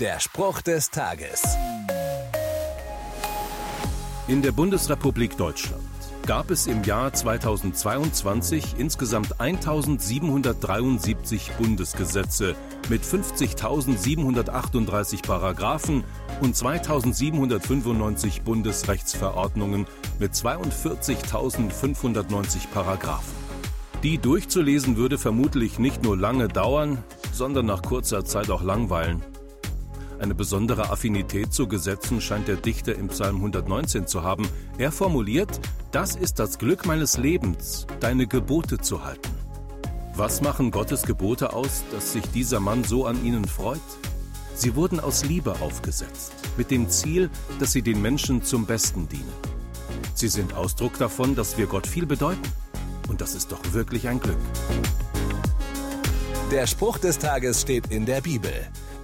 Der Spruch des Tages. In der Bundesrepublik Deutschland gab es im Jahr 2022 insgesamt 1773 Bundesgesetze mit 50.738 Paragraphen und 2.795 Bundesrechtsverordnungen mit 42.590 Paragraphen. Die durchzulesen würde vermutlich nicht nur lange dauern, sondern nach kurzer Zeit auch langweilen. Eine besondere Affinität zu Gesetzen scheint der Dichter im Psalm 119 zu haben. Er formuliert, das ist das Glück meines Lebens, deine Gebote zu halten. Was machen Gottes Gebote aus, dass sich dieser Mann so an ihnen freut? Sie wurden aus Liebe aufgesetzt, mit dem Ziel, dass sie den Menschen zum Besten dienen. Sie sind Ausdruck davon, dass wir Gott viel bedeuten. Und das ist doch wirklich ein Glück. Der Spruch des Tages steht in der Bibel.